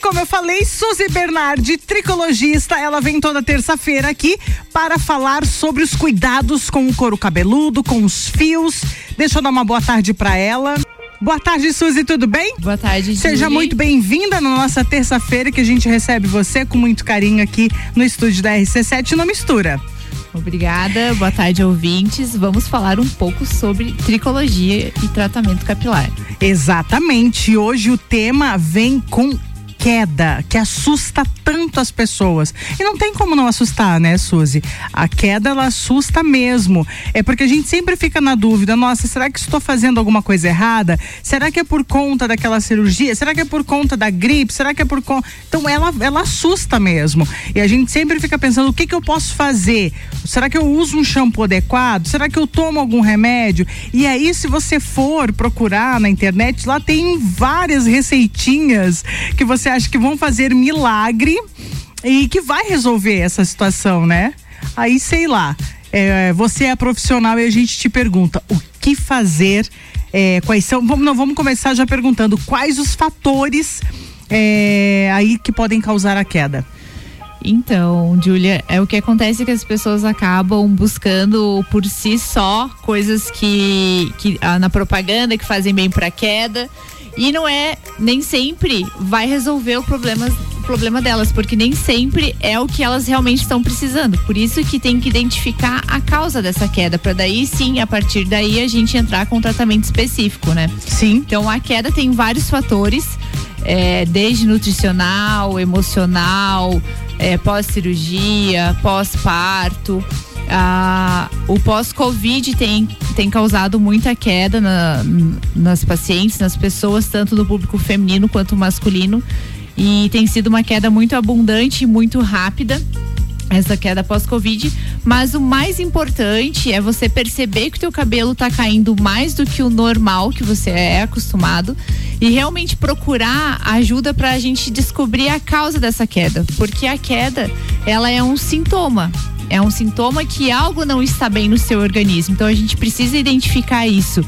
como eu falei, Suzy Bernardi, tricologista, ela vem toda terça-feira aqui para falar sobre os cuidados com o couro cabeludo, com os fios. Deixa eu dar uma boa tarde para ela. Boa tarde, Suzy, tudo bem? Boa tarde, Seja Julie. muito bem-vinda na nossa terça-feira que a gente recebe você com muito carinho aqui no estúdio da RC7 no Mistura. Obrigada, boa tarde, ouvintes. Vamos falar um pouco sobre tricologia e tratamento capilar. Exatamente. Hoje o tema vem com queda que assusta tanto as pessoas. E não tem como não assustar, né, Suzy? A queda ela assusta mesmo. É porque a gente sempre fica na dúvida, nossa, será que estou fazendo alguma coisa errada? Será que é por conta daquela cirurgia? Será que é por conta da gripe? Será que é por conta Então ela ela assusta mesmo. E a gente sempre fica pensando, o que que eu posso fazer? Será que eu uso um shampoo adequado? Será que eu tomo algum remédio? E aí se você for procurar na internet, lá tem várias receitinhas que você acha que vão fazer milagre e que vai resolver essa situação, né? Aí sei lá, é, você é profissional e a gente te pergunta o que fazer, é, quais são. Vamos, não, vamos começar já perguntando quais os fatores é, aí que podem causar a queda. Então, Júlia, é o que acontece que as pessoas acabam buscando por si só coisas que, que ah, na propaganda que fazem bem para queda e não é nem sempre vai resolver o problema, o problema delas, porque nem sempre é o que elas realmente estão precisando. Por isso que tem que identificar a causa dessa queda, para daí sim, a partir daí a gente entrar com um tratamento específico, né? Sim. Então a queda tem vários fatores, é, desde nutricional, emocional, é, pós-cirurgia, pós-parto. Ah, o pós-Covid tem, tem causado muita queda na, nas pacientes, nas pessoas, tanto do público feminino quanto masculino. E tem sido uma queda muito abundante e muito rápida essa queda pós-Covid, mas o mais importante é você perceber que o teu cabelo está caindo mais do que o normal que você é acostumado e realmente procurar ajuda para a gente descobrir a causa dessa queda, porque a queda ela é um sintoma, é um sintoma que algo não está bem no seu organismo. Então a gente precisa identificar isso.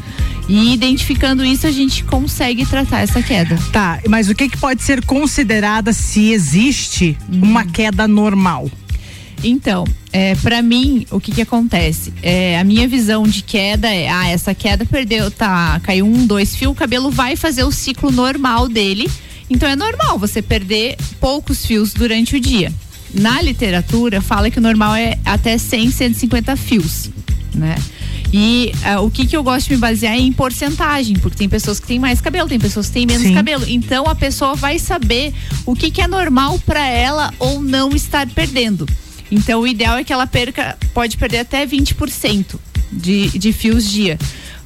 E identificando isso, a gente consegue tratar essa queda. Tá, mas o que, que pode ser considerada se existe uma queda normal? Então, é, para mim, o que que acontece? É, a minha visão de queda é, ah, essa queda perdeu, tá, caiu um, dois fios, o cabelo vai fazer o ciclo normal dele. Então é normal você perder poucos fios durante o dia. Na literatura fala que o normal é até 100, 150 fios, né? E uh, o que, que eu gosto de me basear é em porcentagem, porque tem pessoas que têm mais cabelo, tem pessoas que têm menos Sim. cabelo. Então a pessoa vai saber o que, que é normal para ela ou não estar perdendo. Então o ideal é que ela perca, pode perder até 20% de, de fios dia.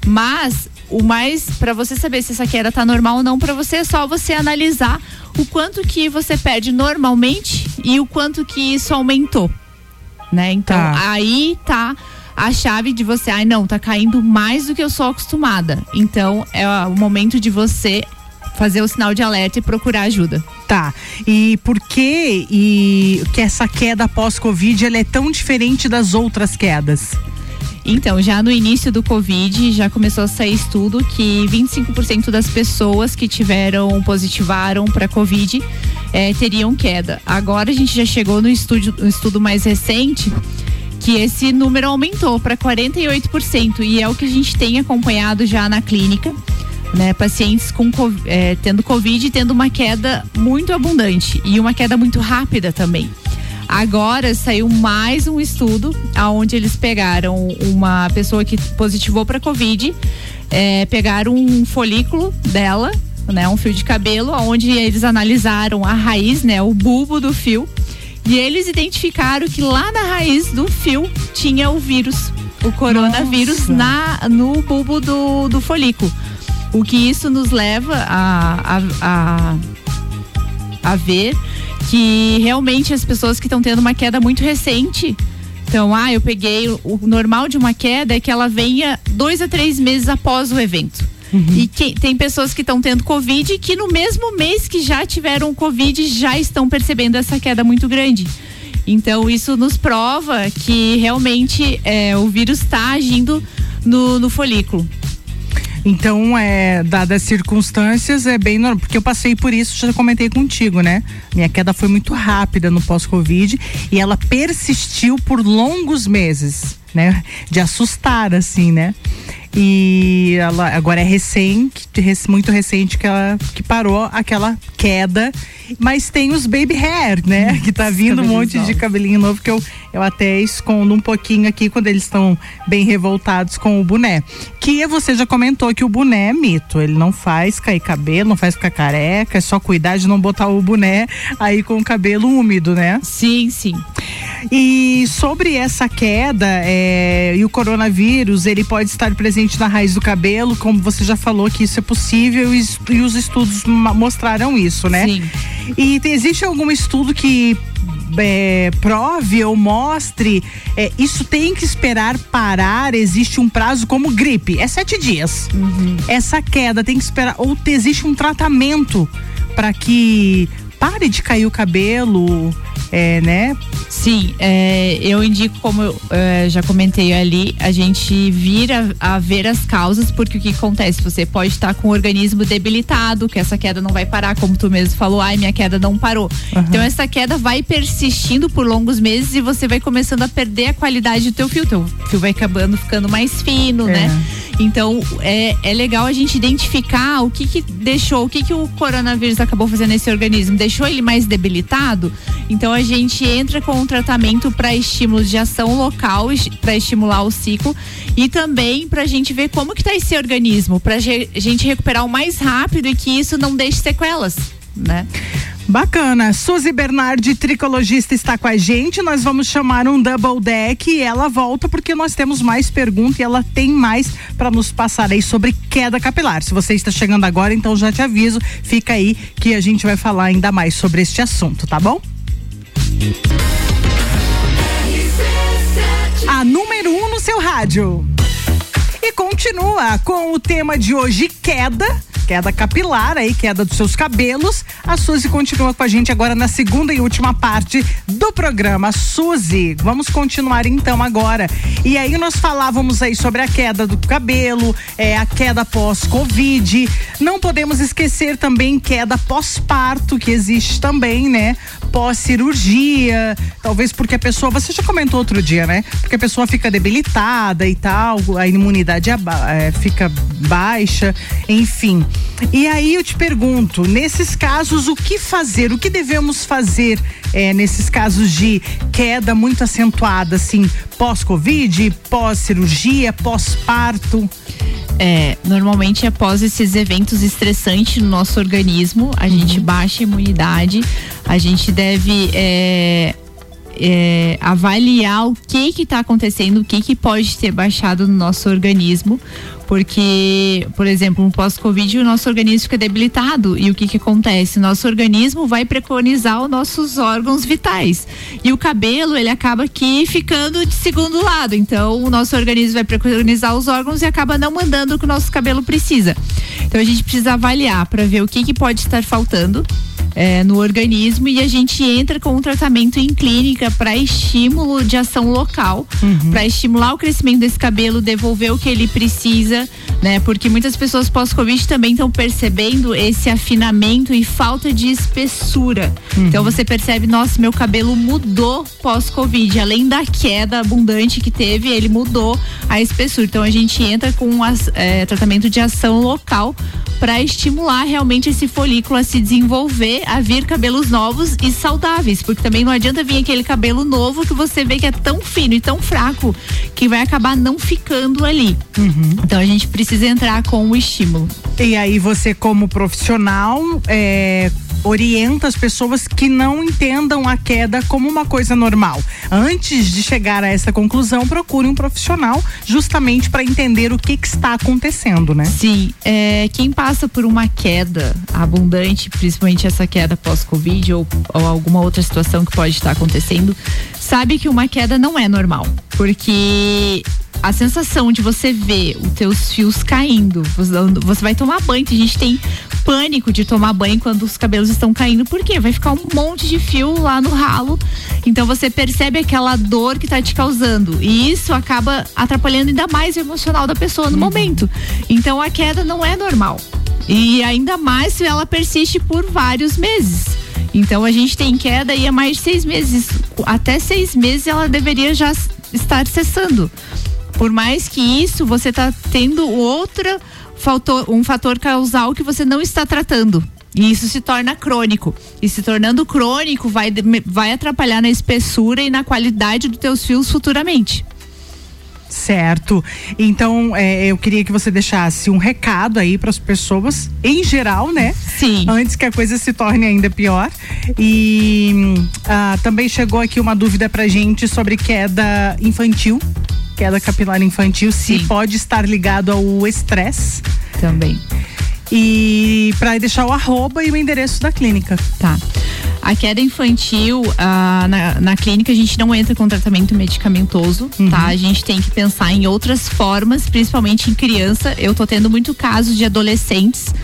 Mas o mais para você saber se essa queda tá normal ou não para você é só você analisar o quanto que você perde normalmente e o quanto que isso aumentou, né? Então Tá. aí tá a chave de você, ai não, tá caindo mais do que eu sou acostumada. Então é o momento de você fazer o sinal de alerta e procurar ajuda. Tá. E por que e que essa queda pós-Covid ela é tão diferente das outras quedas? Então, já no início do Covid, já começou a sair estudo que 25% das pessoas que tiveram, positivaram para Covid, eh, teriam queda. Agora a gente já chegou no estudo, no estudo mais recente que esse número aumentou para 48% e é o que a gente tem acompanhado já na clínica. Né, pacientes com co- eh, tendo Covid tendo uma queda muito abundante e uma queda muito rápida também. Agora saiu mais um estudo aonde eles pegaram uma pessoa que positivou para Covid, eh, pegaram um folículo dela, né, um fio de cabelo, onde eles analisaram a raiz, né, o bulbo do fio, e eles identificaram que lá na raiz do fio tinha o vírus, o coronavírus Nossa. na no bulbo do, do folículo. O que isso nos leva a, a, a, a ver que realmente as pessoas que estão tendo uma queda muito recente. Então, ah, eu peguei. O normal de uma queda é que ela venha dois a três meses após o evento. E que, tem pessoas que estão tendo Covid que no mesmo mês que já tiveram Covid já estão percebendo essa queda muito grande. Então, isso nos prova que realmente é, o vírus está agindo no, no folículo. Então, é, dadas as circunstâncias, é bem normal, porque eu passei por isso, já comentei contigo, né? Minha queda foi muito rápida no pós-Covid e ela persistiu por longos meses, né? De assustar, assim, né? E ela agora é recente, muito recente que ela que parou aquela queda, mas tem os baby hair, né? Que tá vindo um monte de cabelinho novo que eu, eu até escondo um pouquinho aqui quando eles estão bem revoltados com o boné. Que você já comentou que o boné é mito, ele não faz cair cabelo, não faz ficar careca, é só cuidar de não botar o boné aí com o cabelo úmido, né? Sim, sim. E sobre essa queda é, e o coronavírus, ele pode estar presente na raiz do cabelo, como você já falou que isso é possível e, e os estudos mostraram isso, né? Sim. E existe algum estudo que é, prove ou mostre, é, isso tem que esperar parar, existe um prazo como gripe, é sete dias. Uhum. Essa queda tem que esperar, ou existe um tratamento para que pare de cair o cabelo, é, né? Sim, é, eu indico, como eu é, já comentei ali, a gente vira a ver as causas, porque o que acontece? Você pode estar com o organismo debilitado, que essa queda não vai parar, como tu mesmo falou, ai, minha queda não parou. Uhum. Então essa queda vai persistindo por longos meses e você vai começando a perder a qualidade do teu fio. Teu fio vai acabando ficando mais fino, é. né? Então é, é legal a gente identificar o que que deixou, o que que o coronavírus acabou fazendo nesse organismo. Deixou ele mais debilitado? Então a gente entra com um tratamento para estímulos de ação local, para estimular o ciclo e também para a gente ver como que está esse organismo, para a gente recuperar o mais rápido e que isso não deixe sequelas, né? Bacana. Suzy Bernardi, tricologista, está com a gente. Nós vamos chamar um double deck e ela volta porque nós temos mais perguntas e ela tem mais para nos passar aí sobre queda capilar. Se você está chegando agora, então já te aviso, fica aí que a gente vai falar ainda mais sobre este assunto, tá bom? A número 1 um no seu rádio. E continua com o tema de hoje, queda queda capilar aí, queda dos seus cabelos. A Suzy continua com a gente agora na segunda e última parte do programa. Suzy, vamos continuar então agora. E aí nós falávamos aí sobre a queda do cabelo, é, a queda pós-Covid. Não podemos esquecer também queda pós-parto, que existe também, né? Pós-cirurgia, talvez porque a pessoa, você já comentou outro dia, né? Porque a pessoa fica debilitada e tal, a imunidade é, fica baixa, enfim. E aí eu te pergunto, nesses casos, o que fazer? O que devemos fazer é, nesses casos de queda muito acentuada, assim, pós-Covid, pós-cirurgia, pós-parto? É, normalmente após esses eventos estressantes no nosso organismo, a uhum. gente baixa a imunidade, a gente deve é, é, avaliar o que que está acontecendo, o que que pode ter baixado no nosso organismo, porque, por exemplo, no pós-Covid o nosso organismo fica debilitado e o que que acontece? Nosso organismo vai preconizar os nossos órgãos vitais e o cabelo ele acaba aqui ficando de segundo lado, então o nosso organismo vai preconizar os órgãos e acaba não mandando o que o nosso cabelo precisa. Então a gente precisa avaliar para ver o que que pode estar faltando é, no organismo e a gente entra com um tratamento em clínica para estímulo de ação local, uhum. para estimular o crescimento desse cabelo, devolver o que ele precisa, né? Porque muitas pessoas pós-Covid também estão percebendo esse afinamento e falta de espessura. Uhum. Então você percebe, nossa, meu cabelo mudou pós-Covid, além da queda abundante que teve, ele mudou a espessura. Então a gente entra com um é, tratamento de ação local para estimular realmente esse folículo a se desenvolver, a vir cabelos novos e saudáveis, porque também não adianta vir aquele cabelo novo que você vê que é tão fino e tão fraco que vai acabar não ficando ali. Uhum. Então a gente precisa entrar com o estímulo. E aí você como profissional é, orienta as pessoas que não entendam a queda como uma coisa normal. Antes de chegar a essa conclusão, procure um profissional justamente para entender o que, que, está acontecendo, né? Sim, é, quem passa por uma queda abundante, principalmente essa queda pós-Covid ou, ou alguma outra situação que pode estar acontecendo, sabe que uma queda não é normal, porque a sensação de você ver os teus fios caindo, você vai tomar banho, a gente tem pânico de tomar banho quando os cabelos estão caindo, porque vai ficar um monte de fio lá no ralo. Então você percebe aquela dor que está te causando. E isso acaba atrapalhando ainda mais o emocional da pessoa no uhum. momento. Então a queda não é normal. E ainda mais se ela persiste por vários meses. Então a gente tem queda e é mais de seis meses. Até seis meses ela deveria já estar cessando. Por mais que isso, você está tendo outra fator, um fator causal que você não está tratando. E isso se torna crônico. E se tornando crônico, vai, vai atrapalhar na espessura e na qualidade dos teus fios futuramente. Certo. Então, é, eu queria que você deixasse um recado aí para as pessoas, em geral, né? Sim. Antes que a coisa se torne ainda pior. E ah, também chegou aqui uma dúvida pra gente sobre queda infantil queda capilar infantil, se Sim. pode estar ligado ao estresse. Também. E para deixar o arroba e o endereço da clínica. Tá. A queda infantil, ah, na, na, clínica, a gente não entra com tratamento medicamentoso, uhum. tá? A gente tem que pensar em outras formas, principalmente em criança. Eu tô tendo muito casos de adolescentes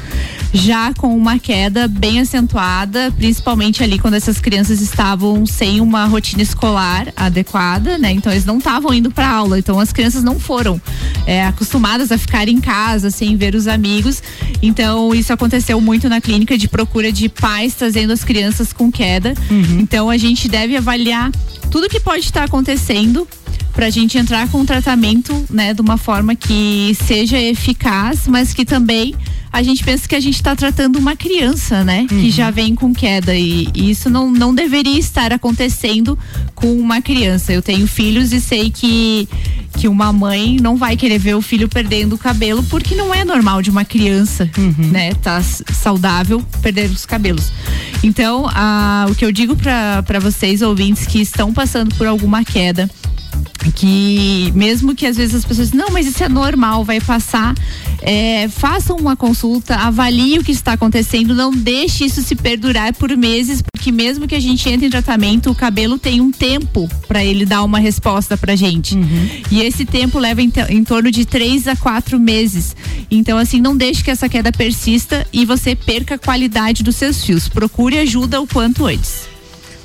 já com uma queda bem acentuada, principalmente ali quando essas crianças estavam sem uma rotina escolar adequada, né? Então eles não estavam indo para aula, então as crianças não foram é, acostumadas a ficar em casa sem ver os amigos. Então isso aconteceu muito na clínica de procura de pais trazendo as crianças com queda. Uhum. Então a gente deve avaliar tudo que pode estar acontecendo para a gente entrar com um tratamento, né, de uma forma que seja eficaz, mas que também a gente pensa que a gente está tratando uma criança, né? Uhum. Que já vem com queda. E, e, isso não, não deveria estar acontecendo com uma criança. Eu tenho filhos e sei que, que uma mãe não vai querer ver o filho perdendo o cabelo, porque não é normal de uma criança, uhum. né? Tá saudável perder os cabelos. Então, a, o que eu digo para vocês, ouvintes, que estão passando por alguma queda, que mesmo que às vezes as pessoas não, mas isso é normal, vai passar. É, façam uma consulta, avalie o que está acontecendo, não deixe isso se perdurar por meses, porque mesmo que a gente entre em tratamento, o cabelo tem um tempo para ele dar uma resposta pra gente. Uhum. E esse tempo leva em, em torno de três a quatro meses. Então, assim, não deixe que essa queda persista e você perca a qualidade dos seus fios. Procure ajuda o quanto antes.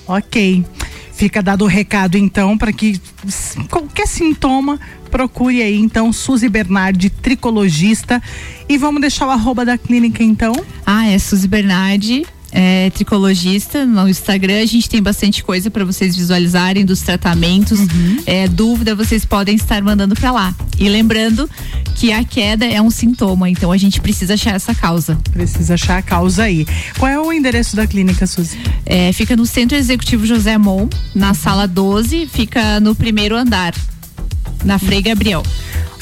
Ok. Fica dado o recado então para que qualquer sintoma procure aí então Suzy Bernardi, tricologista. E vamos deixar o arroba da clínica então? Ah, é Suzy Bernardi é, tricologista no Instagram. A gente tem bastante coisa para vocês visualizarem dos tratamentos. Uhum. É, dúvida, vocês podem estar mandando para lá. E lembrando que a queda é um sintoma, então a gente precisa achar essa causa. Precisa achar a causa aí. Qual é o endereço da clínica, Suzy? É, fica no Centro Executivo José Mon, na sala 12, fica no primeiro andar, na Frei Gabriel.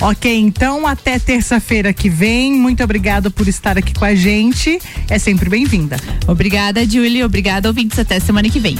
Ok, então até terça-feira que vem. Muito obrigada por estar aqui com a gente. É sempre bem-vinda. Obrigada, Julie. Obrigada, ouvintes. Até semana que vem.